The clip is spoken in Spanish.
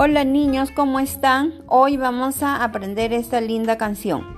Hola niños, ¿cómo están? Hoy vamos a aprender esta linda canción.